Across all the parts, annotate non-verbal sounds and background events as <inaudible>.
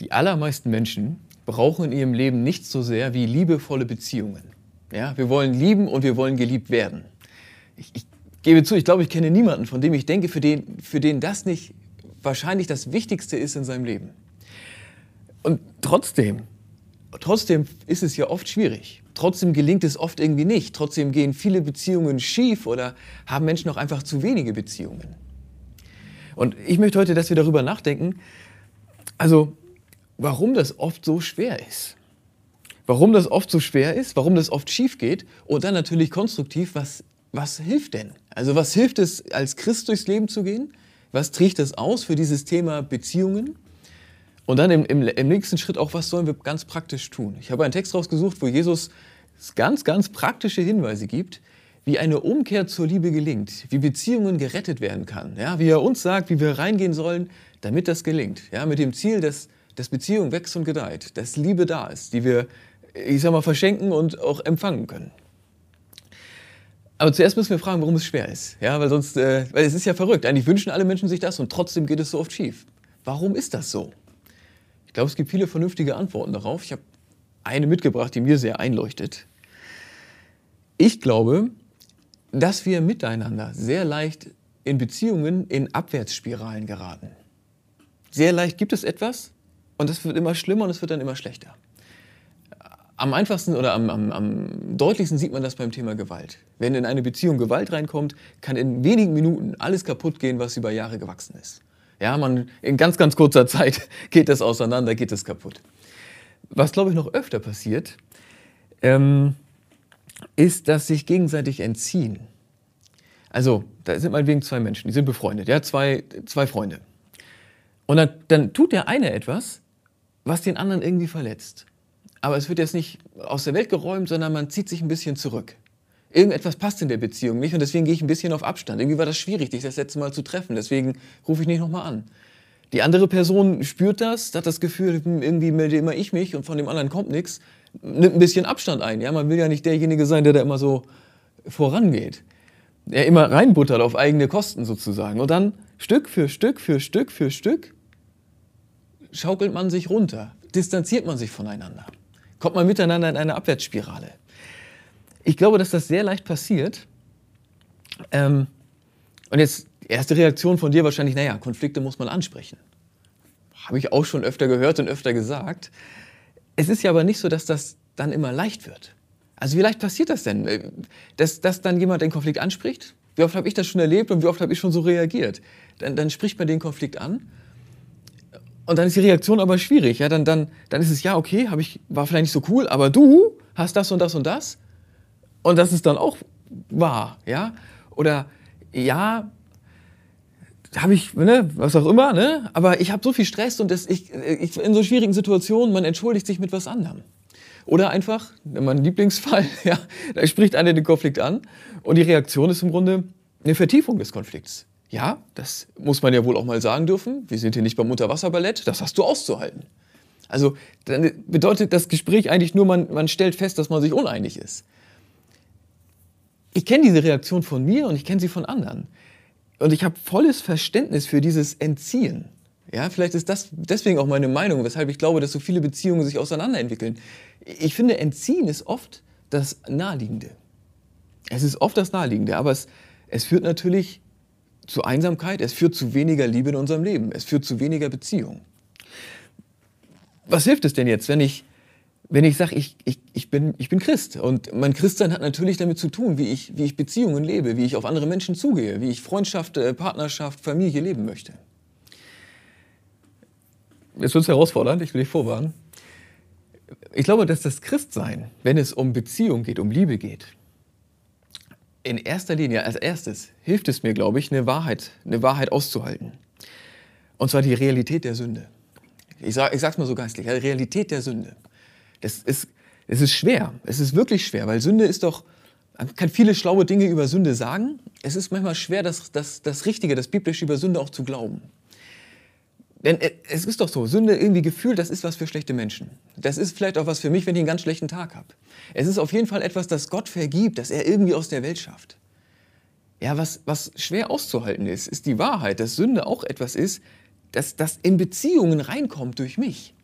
Die allermeisten Menschen brauchen in ihrem Leben nichts so sehr wie liebevolle Beziehungen. Ja, wir wollen lieben und wir wollen geliebt werden. Ich, ich gebe zu, ich glaube, ich kenne niemanden, von dem ich denke, für den, für den das nicht wahrscheinlich das Wichtigste ist in seinem Leben. Und trotzdem, trotzdem ist es ja oft schwierig. Trotzdem gelingt es oft irgendwie nicht. Trotzdem gehen viele Beziehungen schief oder haben Menschen auch einfach zu wenige Beziehungen. Und ich möchte heute, dass wir darüber nachdenken, also warum das oft so schwer ist. Warum das oft so schwer ist, warum das oft schief geht und dann natürlich konstruktiv, was, was hilft denn? Also was hilft es, als Christ durchs Leben zu gehen? Was trägt das aus für dieses Thema Beziehungen? Und dann im, im, im nächsten Schritt auch, was sollen wir ganz praktisch tun? Ich habe einen Text rausgesucht, wo Jesus ganz, ganz praktische Hinweise gibt, wie eine Umkehr zur Liebe gelingt, wie Beziehungen gerettet werden kann, ja, wie er uns sagt, wie wir reingehen sollen, damit das gelingt, ja, mit dem Ziel, dass dass Beziehung wächst und gedeiht, dass Liebe da ist, die wir, ich sag mal, verschenken und auch empfangen können. Aber zuerst müssen wir fragen, warum es schwer ist. Ja, weil sonst, äh, weil es ist ja verrückt. Eigentlich wünschen alle Menschen sich das und trotzdem geht es so oft schief. Warum ist das so? Ich glaube, es gibt viele vernünftige Antworten darauf. Ich habe eine mitgebracht, die mir sehr einleuchtet. Ich glaube, dass wir miteinander sehr leicht in Beziehungen in Abwärtsspiralen geraten. Sehr leicht gibt es etwas, und es wird immer schlimmer und es wird dann immer schlechter. Am einfachsten oder am, am, am, deutlichsten sieht man das beim Thema Gewalt. Wenn in eine Beziehung Gewalt reinkommt, kann in wenigen Minuten alles kaputt gehen, was über Jahre gewachsen ist. Ja, man, in ganz, ganz kurzer <laughs> Zeit geht das auseinander, geht das kaputt. Was, glaube ich, noch öfter passiert, ähm, ist, dass sich gegenseitig entziehen. Also, da sind meinetwegen zwei Menschen, die sind befreundet, ja, zwei, zwei Freunde. Und dann, dann tut der eine etwas, was den anderen irgendwie verletzt. Aber es wird jetzt nicht aus der Welt geräumt, sondern man zieht sich ein bisschen zurück. Irgendetwas passt in der Beziehung nicht und deswegen gehe ich ein bisschen auf Abstand. Irgendwie war das schwierig, dich das letzte Mal zu treffen, deswegen rufe ich nicht nochmal an. Die andere Person spürt das, hat das Gefühl, irgendwie melde immer ich mich und von dem anderen kommt nichts, nimmt ein bisschen Abstand ein. Ja, man will ja nicht derjenige sein, der da immer so vorangeht. Der immer reinbuttert auf eigene Kosten sozusagen. Und dann Stück für Stück für Stück für Stück schaukelt man sich runter, distanziert man sich voneinander, kommt man miteinander in eine Abwärtsspirale. Ich glaube, dass das sehr leicht passiert. Ähm, und jetzt erste Reaktion von dir wahrscheinlich, naja, Konflikte muss man ansprechen. Habe ich auch schon öfter gehört und öfter gesagt. Es ist ja aber nicht so, dass das dann immer leicht wird. Also wie leicht passiert das denn, äh, dass, dass dann jemand den Konflikt anspricht? Wie oft habe ich das schon erlebt und wie oft habe ich schon so reagiert? Dann, dann spricht man den Konflikt an und dann ist die Reaktion aber schwierig. Ja, dann, dann, dann ist es, ja, okay, hab ich, war vielleicht nicht so cool, aber du hast das und das und das. Und das ist dann auch wahr. Ja? Oder ja, habe ich, ne, was auch immer, ne? aber ich habe so viel Stress und das, ich, ich, in so schwierigen Situationen, man entschuldigt sich mit was anderem. Oder einfach, mein Lieblingsfall, <laughs> ja, da spricht einer den Konflikt an und die Reaktion ist im Grunde eine Vertiefung des Konflikts. Ja, das muss man ja wohl auch mal sagen dürfen. Wir sind hier nicht beim Unterwasserballett, das hast du auszuhalten. Also dann bedeutet das Gespräch eigentlich nur, man, man stellt fest, dass man sich uneinig ist. Ich kenne diese Reaktion von mir und ich kenne sie von anderen. Und ich habe volles Verständnis für dieses Entziehen. Ja, vielleicht ist das deswegen auch meine Meinung, weshalb ich glaube, dass so viele Beziehungen sich auseinanderentwickeln. Ich finde, Entziehen ist oft das Naheliegende. Es ist oft das Naheliegende, aber es, es führt natürlich zu Einsamkeit, es führt zu weniger Liebe in unserem Leben, es führt zu weniger Beziehung. Was hilft es denn jetzt, wenn ich, wenn ich sage, ich, ich, ich, bin, ich bin Christ und mein Christsein hat natürlich damit zu tun, wie ich, wie ich Beziehungen lebe, wie ich auf andere Menschen zugehe, wie ich Freundschaft, äh, Partnerschaft, Familie leben möchte. Jetzt wird es herausfordernd, ich will dich vorwarnen. Ich glaube, dass das Christsein, wenn es um Beziehung geht, um Liebe geht, in erster Linie, als erstes, hilft es mir, glaube ich, eine Wahrheit, eine Wahrheit auszuhalten. Und zwar die Realität der Sünde. Ich sage es mal so geistlich, die Realität der Sünde. Das ist, es ist schwer, es ist wirklich schwer, weil Sünde ist doch, man kann viele schlaue Dinge über Sünde sagen. Es ist manchmal schwer, das, das, das Richtige, das Biblische über Sünde auch zu glauben. Denn äh, es ist doch so, Sünde irgendwie gefühlt, das ist was für schlechte Menschen. Das ist vielleicht auch was für mich, wenn ich einen ganz schlechten Tag habe. Es ist auf jeden Fall etwas, das Gott vergibt, das er irgendwie aus der Welt schafft. Ja, was, was schwer auszuhalten ist, ist die Wahrheit, dass Sünde auch etwas ist, das, das in Beziehungen reinkommt durch mich.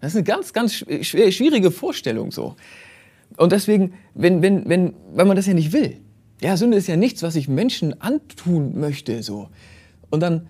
Das ist eine ganz, ganz schwierige Vorstellung so. Und deswegen, wenn, wenn, wenn, weil man das ja nicht will. Ja, Sünde ist ja nichts, was ich Menschen antun möchte, so. Und dann,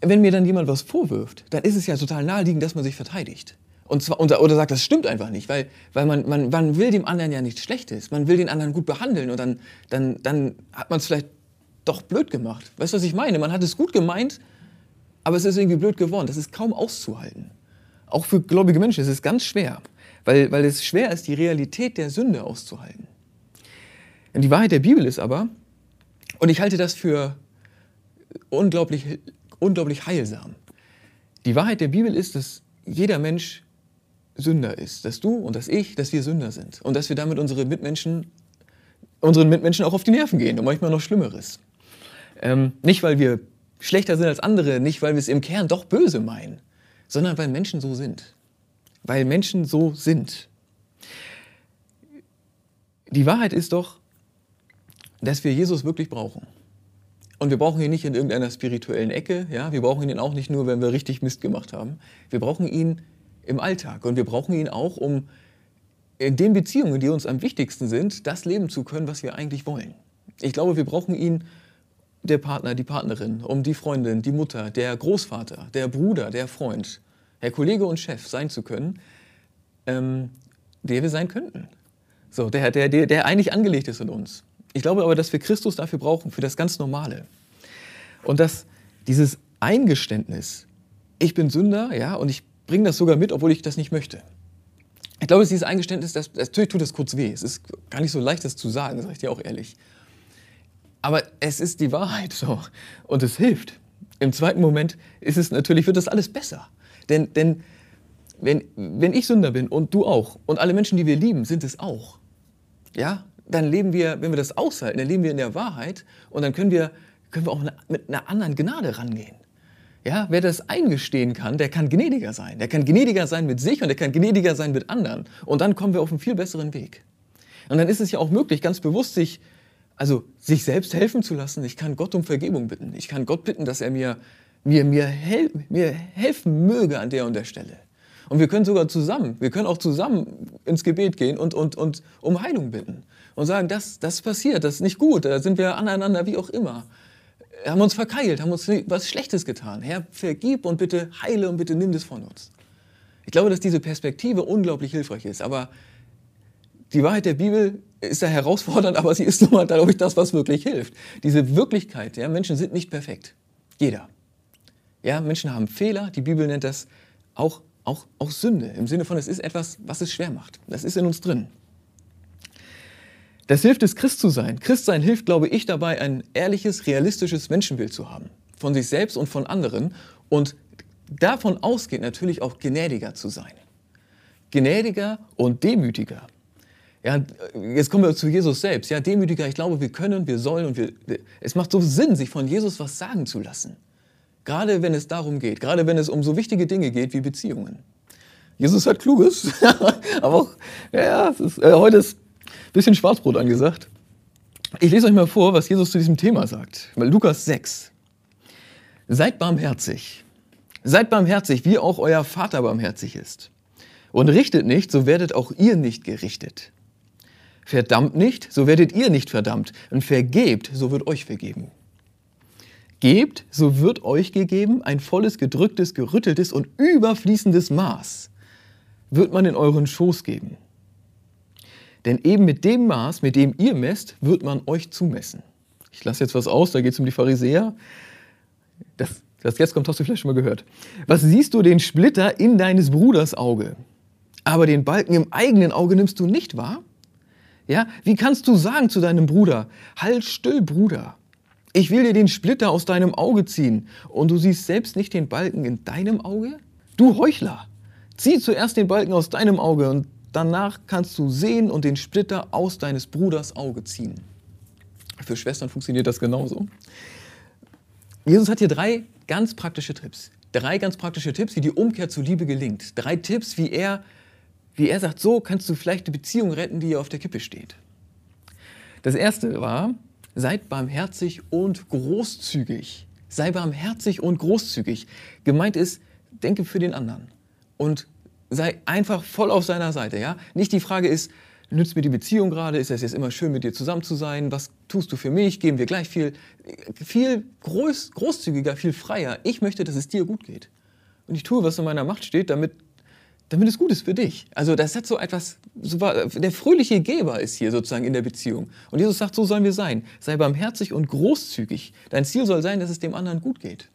wenn mir dann jemand was vorwirft, dann ist es ja total naheliegend, dass man sich verteidigt. Und zwar, oder sagt, das stimmt einfach nicht, weil, weil man, man, man will dem anderen ja nichts Schlechtes. Man will den anderen gut behandeln und dann, dann, dann hat man es vielleicht doch blöd gemacht. Weißt du, was ich meine? Man hat es gut gemeint, aber es ist irgendwie blöd geworden. Das ist kaum auszuhalten. Auch für gläubige Menschen ist es ganz schwer, weil, weil es schwer ist, die Realität der Sünde auszuhalten. Und die Wahrheit der Bibel ist aber, und ich halte das für unglaublich, unglaublich heilsam, die Wahrheit der Bibel ist, dass jeder Mensch Sünder ist, dass du und dass ich, dass wir Sünder sind und dass wir damit unsere Mitmenschen, unseren Mitmenschen auch auf die Nerven gehen und manchmal noch Schlimmeres. Ähm, nicht, weil wir schlechter sind als andere, nicht, weil wir es im Kern doch böse meinen, sondern weil Menschen so sind. Weil Menschen so sind. Die Wahrheit ist doch, dass wir Jesus wirklich brauchen. Und wir brauchen ihn nicht in irgendeiner spirituellen Ecke, ja? wir brauchen ihn auch nicht nur, wenn wir richtig Mist gemacht haben. Wir brauchen ihn im Alltag. Und wir brauchen ihn auch, um in den Beziehungen, die uns am wichtigsten sind, das leben zu können, was wir eigentlich wollen. Ich glaube, wir brauchen ihn, der Partner, die Partnerin, um die Freundin, die Mutter, der Großvater, der Bruder, der Freund, der Kollege und Chef sein zu können, ähm, der wir sein könnten. So, der, der, der, der eigentlich angelegt ist in uns. Ich glaube aber, dass wir Christus dafür brauchen, für das ganz Normale. Und dass dieses Eingeständnis, ich bin Sünder, ja, und ich bringe das sogar mit, obwohl ich das nicht möchte. Ich glaube, dass dieses Eingeständnis, das, natürlich tut das kurz weh. Es ist gar nicht so leicht, das zu sagen, sage ich dir auch ehrlich. Aber es ist die Wahrheit so. Und es hilft. Im zweiten Moment ist es natürlich, wird das alles besser. Denn, denn wenn, wenn ich Sünder bin und du auch und alle Menschen, die wir lieben, sind es auch. Ja, dann leben wir, wenn wir das aushalten, dann leben wir in der Wahrheit und dann können wir, können wir auch mit einer anderen Gnade rangehen. Ja, wer das eingestehen kann, der kann gnädiger sein. Der kann gnädiger sein mit sich und der kann gnädiger sein mit anderen. Und dann kommen wir auf einen viel besseren Weg. Und dann ist es ja auch möglich, ganz bewusst sich, also sich selbst helfen zu lassen. Ich kann Gott um Vergebung bitten. Ich kann Gott bitten, dass er mir, mir, mir, hel mir helfen möge an der und der Stelle. Und wir können sogar zusammen, wir können auch zusammen ins Gebet gehen und, und, und um Heilung bitten. Und sagen, das, das passiert, das ist nicht gut, da sind wir aneinander, wie auch immer haben uns verkeilt, haben uns was Schlechtes getan. Herr, vergib und bitte heile und bitte nimm das von uns. Ich glaube, dass diese Perspektive unglaublich hilfreich ist. Aber die Wahrheit der Bibel ist da herausfordernd, aber sie ist nun mal, glaube ich, das, was wirklich hilft. Diese Wirklichkeit, ja, Menschen sind nicht perfekt. Jeder. Ja, Menschen haben Fehler. Die Bibel nennt das auch, auch, auch Sünde. Im Sinne von, es ist etwas, was es schwer macht. Das ist in uns drin. Das hilft es, Christ zu sein. Christsein hilft, glaube ich, dabei, ein ehrliches, realistisches Menschenbild zu haben. Von sich selbst und von anderen. Und davon ausgeht natürlich auch gnädiger zu sein. Gnädiger und demütiger. Ja, jetzt kommen wir zu Jesus selbst. Ja, demütiger, ich glaube, wir können, wir sollen und wir, es macht so Sinn, sich von Jesus was sagen zu lassen. Gerade wenn es darum geht, gerade wenn es um so wichtige Dinge geht wie Beziehungen. Jesus hat Kluges, <laughs> aber auch, ja, ist, äh, heute ist Bisschen Schwarzbrot angesagt. Ich lese euch mal vor, was Jesus zu diesem Thema sagt. Lukas 6. Seid barmherzig. Seid barmherzig, wie auch euer Vater barmherzig ist. Und richtet nicht, so werdet auch ihr nicht gerichtet. Verdammt nicht, so werdet ihr nicht verdammt. Und vergebt, so wird euch vergeben. Gebt, so wird euch gegeben, ein volles, gedrücktes, gerütteltes und überfließendes Maß wird man in euren Schoß geben. Denn eben mit dem Maß, mit dem ihr messt, wird man euch zumessen. Ich lasse jetzt was aus, da geht es um die Pharisäer. Das, das jetzt kommt, hast du vielleicht schon mal gehört. Was siehst du den Splitter in deines Bruders Auge, aber den Balken im eigenen Auge nimmst du nicht wahr? Ja, wie kannst du sagen zu deinem Bruder, halt still, Bruder, ich will dir den Splitter aus deinem Auge ziehen und du siehst selbst nicht den Balken in deinem Auge? Du Heuchler, zieh zuerst den Balken aus deinem Auge und Danach kannst du sehen und den Splitter aus deines Bruders Auge ziehen. Für Schwestern funktioniert das genauso. Jesus hat hier drei ganz praktische Tipps. Drei ganz praktische Tipps, wie die Umkehr zur Liebe gelingt. Drei Tipps, wie er, wie er sagt, so kannst du vielleicht eine Beziehung retten, die hier auf der Kippe steht. Das erste war, seid barmherzig und großzügig. Sei barmherzig und großzügig. Gemeint ist, denke für den anderen und sei einfach voll auf seiner Seite. Ja? Nicht die Frage ist, nützt mir die Beziehung gerade? Ist es jetzt immer schön, mit dir zusammen zu sein? Was tust du für mich? Geben wir gleich viel, viel groß, großzügiger, viel freier. Ich möchte, dass es dir gut geht. Und ich tue, was in meiner Macht steht, damit, damit es gut ist für dich. Also das hat so etwas, so, der fröhliche Geber ist hier sozusagen in der Beziehung. Und Jesus sagt, so sollen wir sein. Sei barmherzig und großzügig. Dein Ziel soll sein, dass es dem anderen gut geht.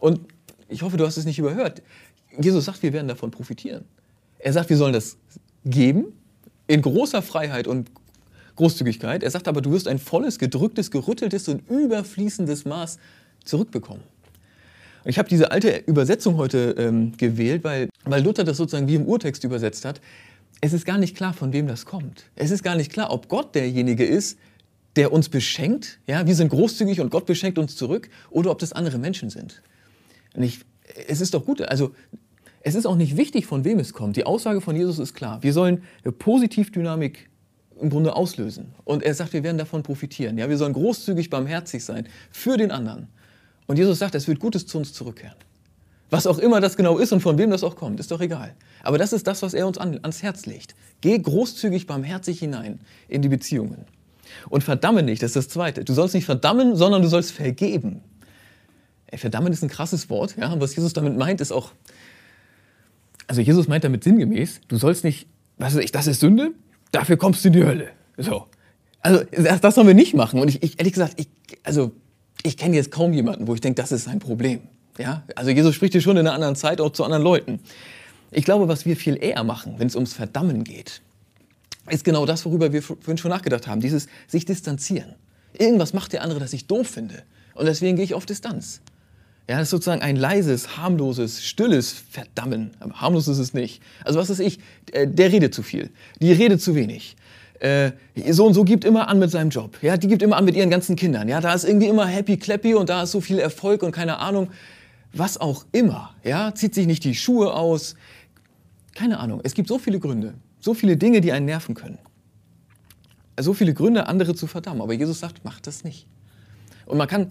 Und ich hoffe, du hast es nicht überhört. Jesus sagt, wir werden davon profitieren. Er sagt, wir sollen das geben in großer Freiheit und Großzügigkeit. Er sagt aber, du wirst ein volles, gedrücktes, gerütteltes und überfließendes Maß zurückbekommen. Ich habe diese alte Übersetzung heute ähm, gewählt, weil, weil Luther das sozusagen wie im Urtext übersetzt hat. Es ist gar nicht klar, von wem das kommt. Es ist gar nicht klar, ob Gott derjenige ist, der uns beschenkt. Ja, wir sind großzügig und Gott beschenkt uns zurück, oder ob das andere Menschen sind. Und ich, es ist doch gut, also es ist auch nicht wichtig, von wem es kommt. Die Aussage von Jesus ist klar. Wir sollen eine Positivdynamik im Grunde auslösen. Und er sagt, wir werden davon profitieren. Ja, wir sollen großzügig barmherzig sein für den anderen. Und Jesus sagt, es wird Gutes zu uns zurückkehren. Was auch immer das genau ist und von wem das auch kommt, ist doch egal. Aber das ist das, was er uns an, ans Herz legt. Geh großzügig, barmherzig hinein in die Beziehungen. Und verdamme nicht, das ist das Zweite. Du sollst nicht verdammen, sondern du sollst vergeben. Ey, verdammen ist ein krasses Wort. Ja? Was Jesus damit meint, ist auch also Jesus meint damit sinngemäß, du sollst nicht, was weiß ich, das ist Sünde, dafür kommst du in die Hölle. So. Also das, das sollen wir nicht machen. Und ich, ich ehrlich gesagt, ich, also ich kenne jetzt kaum jemanden, wo ich denke, das ist sein Problem. Ja? Also Jesus spricht hier schon in einer anderen Zeit auch zu anderen Leuten. Ich glaube, was wir viel eher machen, wenn es ums Verdammen geht, ist genau das, worüber wir vorhin schon nachgedacht haben, dieses sich distanzieren. Irgendwas macht der andere, das ich doof finde. Und deswegen gehe ich auf Distanz. Ja, das ist sozusagen ein leises, harmloses, stilles Verdammen. Harmlos ist es nicht. Also was ist ich? Äh, der redet zu viel. Die redet zu wenig. Äh, so und so gibt immer an mit seinem Job. Ja, die gibt immer an mit ihren ganzen Kindern. Ja, da ist irgendwie immer happy clappy und da ist so viel Erfolg und keine Ahnung. Was auch immer. Ja, zieht sich nicht die Schuhe aus. Keine Ahnung. Es gibt so viele Gründe. So viele Dinge, die einen nerven können. So viele Gründe, andere zu verdammen. Aber Jesus sagt, macht das nicht. Und man kann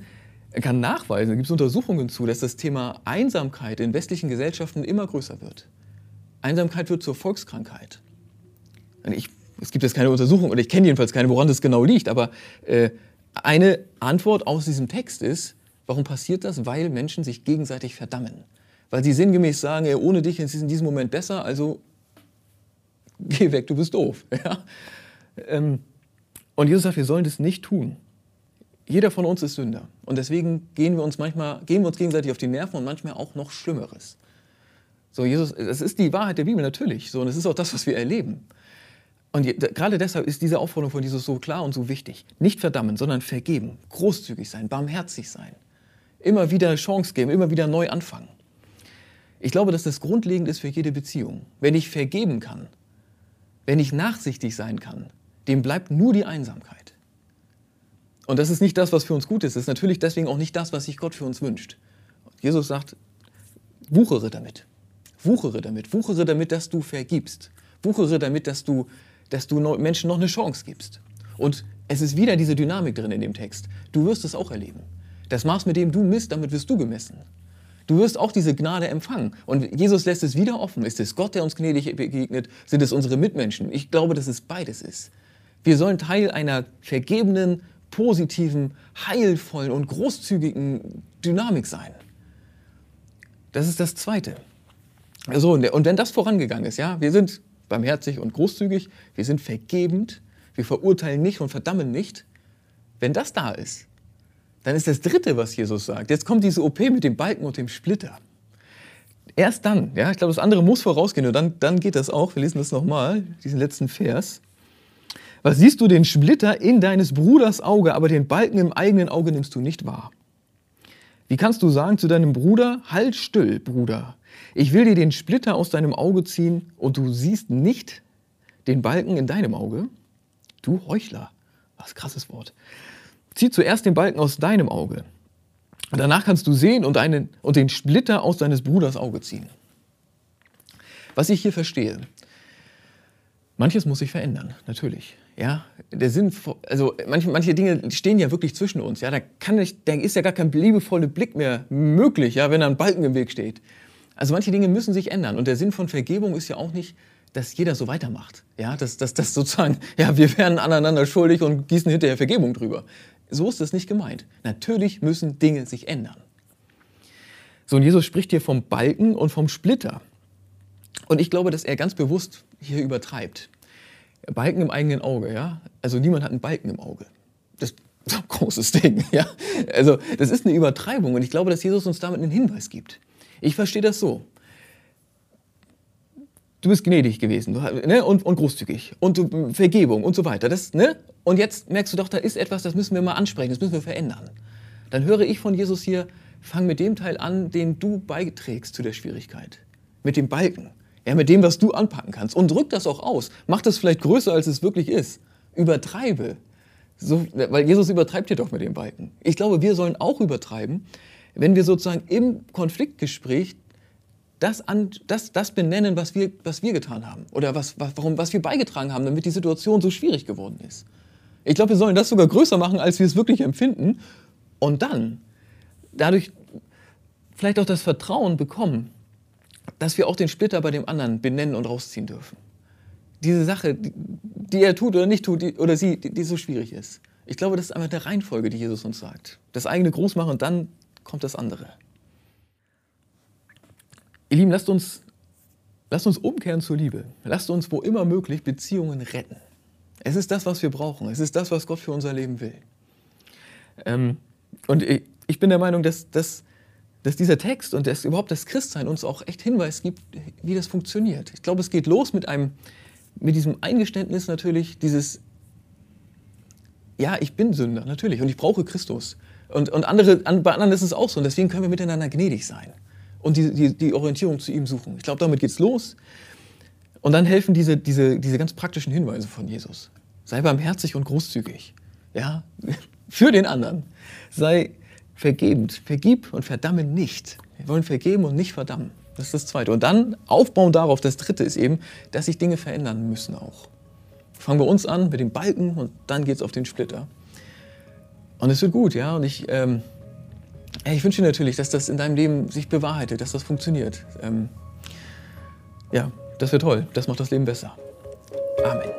kann nachweisen, da gibt es Untersuchungen zu, dass das Thema Einsamkeit in westlichen Gesellschaften immer größer wird. Einsamkeit wird zur Volkskrankheit. Ich, es gibt jetzt keine Untersuchung, oder ich kenne jedenfalls keine, woran das genau liegt, aber äh, eine Antwort aus diesem Text ist, warum passiert das? Weil Menschen sich gegenseitig verdammen. Weil sie sinngemäß sagen, ey, ohne dich ist es in diesem Moment besser, also geh weg, du bist doof. <laughs> Ja? Ähm, und Jesus sagt, wir sollen das nicht tun. Jeder von uns ist Sünder. Und deswegen gehen wir uns manchmal, gehen wir uns gegenseitig auf die Nerven und manchmal auch noch Schlimmeres. So, Jesus, das ist die Wahrheit der Bibel natürlich. So, und es ist auch das, was wir erleben. Und gerade deshalb ist diese Aufforderung von Jesus so klar und so wichtig. Nicht verdammen, sondern vergeben, großzügig sein, barmherzig sein. Immer wieder Chance geben, immer wieder neu anfangen. Ich glaube, dass das grundlegend ist für jede Beziehung. Wenn ich vergeben kann, wenn ich nachsichtig sein kann, dem bleibt nur die Einsamkeit. Und das ist nicht das, was für uns gut ist. Das ist natürlich deswegen auch nicht das, was sich Gott für uns wünscht. Jesus sagt, wuchere damit. Wuchere damit. Wuchere damit, dass du vergibst. Wuchere damit, dass du, dass du Menschen noch eine Chance gibst. Und es ist wieder diese Dynamik drin in dem Text. Du wirst es auch erleben. Das Maß, mit dem du misst, damit wirst du gemessen. Du wirst auch diese Gnade empfangen. Und Jesus lässt es wieder offen. Ist es Gott, der uns gnädig begegnet? Sind es unsere Mitmenschen? Ich glaube, dass es beides ist. Wir sollen Teil einer vergebenen, positiven, heilvollen und großzügigen Dynamik sein. Das ist das Zweite. So, und wenn das vorangegangen ist, ja, wir sind barmherzig und großzügig, wir sind vergebend, wir verurteilen nicht und verdammen nicht, wenn das da ist, dann ist das Dritte, was Jesus sagt. Jetzt kommt diese OP mit dem Balken und dem Splitter. Erst dann, ja, ich glaube, das andere muss vorausgehen und dann, dann geht das auch. Wir lesen das nochmal, diesen letzten Vers. Was siehst du den Splitter in deines Bruders Auge, aber den Balken im eigenen Auge nimmst du nicht wahr? Wie kannst du sagen zu deinem Bruder, halt still, Bruder, ich will dir den Splitter aus deinem Auge ziehen und du siehst nicht den Balken in deinem Auge? Du Heuchler, was krasses Wort. Zieh zuerst den Balken aus deinem Auge. Danach kannst du sehen und, einen, und den Splitter aus deines Bruders Auge ziehen. Was ich hier verstehe, manches muss sich verändern, natürlich. Ja, der Sinn, also manche, manche Dinge stehen ja wirklich zwischen uns. Ja, da, kann ich, da ist ja gar kein liebevoller Blick mehr möglich, ja, wenn da ein Balken im Weg steht. Also manche Dinge müssen sich ändern. Und der Sinn von Vergebung ist ja auch nicht, dass jeder so weitermacht. Ja, dass das dass sozusagen, <laughs> ja, wir werden aneinander schuldig und gießen hinterher Vergebung drüber. So ist das nicht gemeint. Natürlich müssen Dinge sich ändern. So, und Jesus spricht hier vom Balken und vom Splitter. Und ich glaube, dass er ganz bewusst hier übertreibt. Balken im eigenen Auge, ja. Also niemand hat einen Balken im Auge. Das ist ein großes Ding, ja. Also das ist eine Übertreibung und ich glaube, dass Jesus uns damit einen Hinweis gibt. Ich verstehe das so. Du bist gnädig gewesen ne? und, und, großzügig und Vergebung und so weiter. Das, ne? Und jetzt merkst du doch, da ist etwas, das müssen wir mal ansprechen, das müssen wir verändern. Dann höre ich von Jesus hier, fang mit dem Teil an, den du beiträgst zu der Schwierigkeit. Mit dem Balken. Ja, mit dem, was du anpacken kannst. Und drück das auch aus. Mach das vielleicht größer, als es wirklich ist. Übertreibe. So, weil Jesus übertreibt hier doch mit dem Balken. Ich glaube, wir sollen auch übertreiben, wenn wir sozusagen im Konfliktgespräch das, an, das, das benennen, was wir, was wir getan haben oder was, was, warum, was wir beigetragen haben, damit die Situation so schwierig geworden ist. Ich glaube, wir sollen das sogar größer machen, als wir es wirklich empfinden und dann dadurch vielleicht auch das Vertrauen bekommen, dass wir auch den Splitter bei dem anderen benennen und rausziehen dürfen. Diese Sache, die, die er tut oder nicht tut, die, oder sie, die, die, so schwierig ist. Ich glaube, das ist einfach der Reihenfolge, die Jesus uns sagt. Das eigene groß machen und dann kommt das andere. Ihr Lieben, lasst uns, lasst uns umkehren zur Liebe. Lasst uns, wo immer möglich, Beziehungen retten. Es ist das, was wir brauchen. Es ist das, was Gott für unser Leben will. Ähm, und ich, ich bin der Meinung, dass, dass dass dieser Text und das, überhaupt das Christsein uns auch echt Hinweis gibt, wie das funktioniert. Ich glaube, es geht los mit einem, mit diesem Eingeständnis natürlich, dieses, ja, ich bin Sünder, natürlich, und ich brauche Christus. Und, und andere, an, bei anderen ist es auch so, und deswegen können wir miteinander gnädig sein und die, die, die Orientierung zu ihm suchen. Ich glaube, damit geht's los. Und dann helfen diese, diese, diese ganz praktischen Hinweise von Jesus. Sei barmherzig und großzügig. Ja, <laughs> für den anderen. Sei vergebend. Vergib und verdamme nicht. Wir wollen vergeben und nicht verdammen. Das ist das Zweite. Und dann aufbauen darauf, das Dritte ist eben, dass sich Dinge verändern müssen auch. Fangen wir uns an mit dem Balken und dann geht es auf den Splitter. Und es wird gut, ja. Und ich, ähm, ich wünsche dir natürlich, dass das in deinem Leben sich bewahrheitet, dass das funktioniert. Ähm, ja, das wäre toll. Das macht das Leben besser. Amen.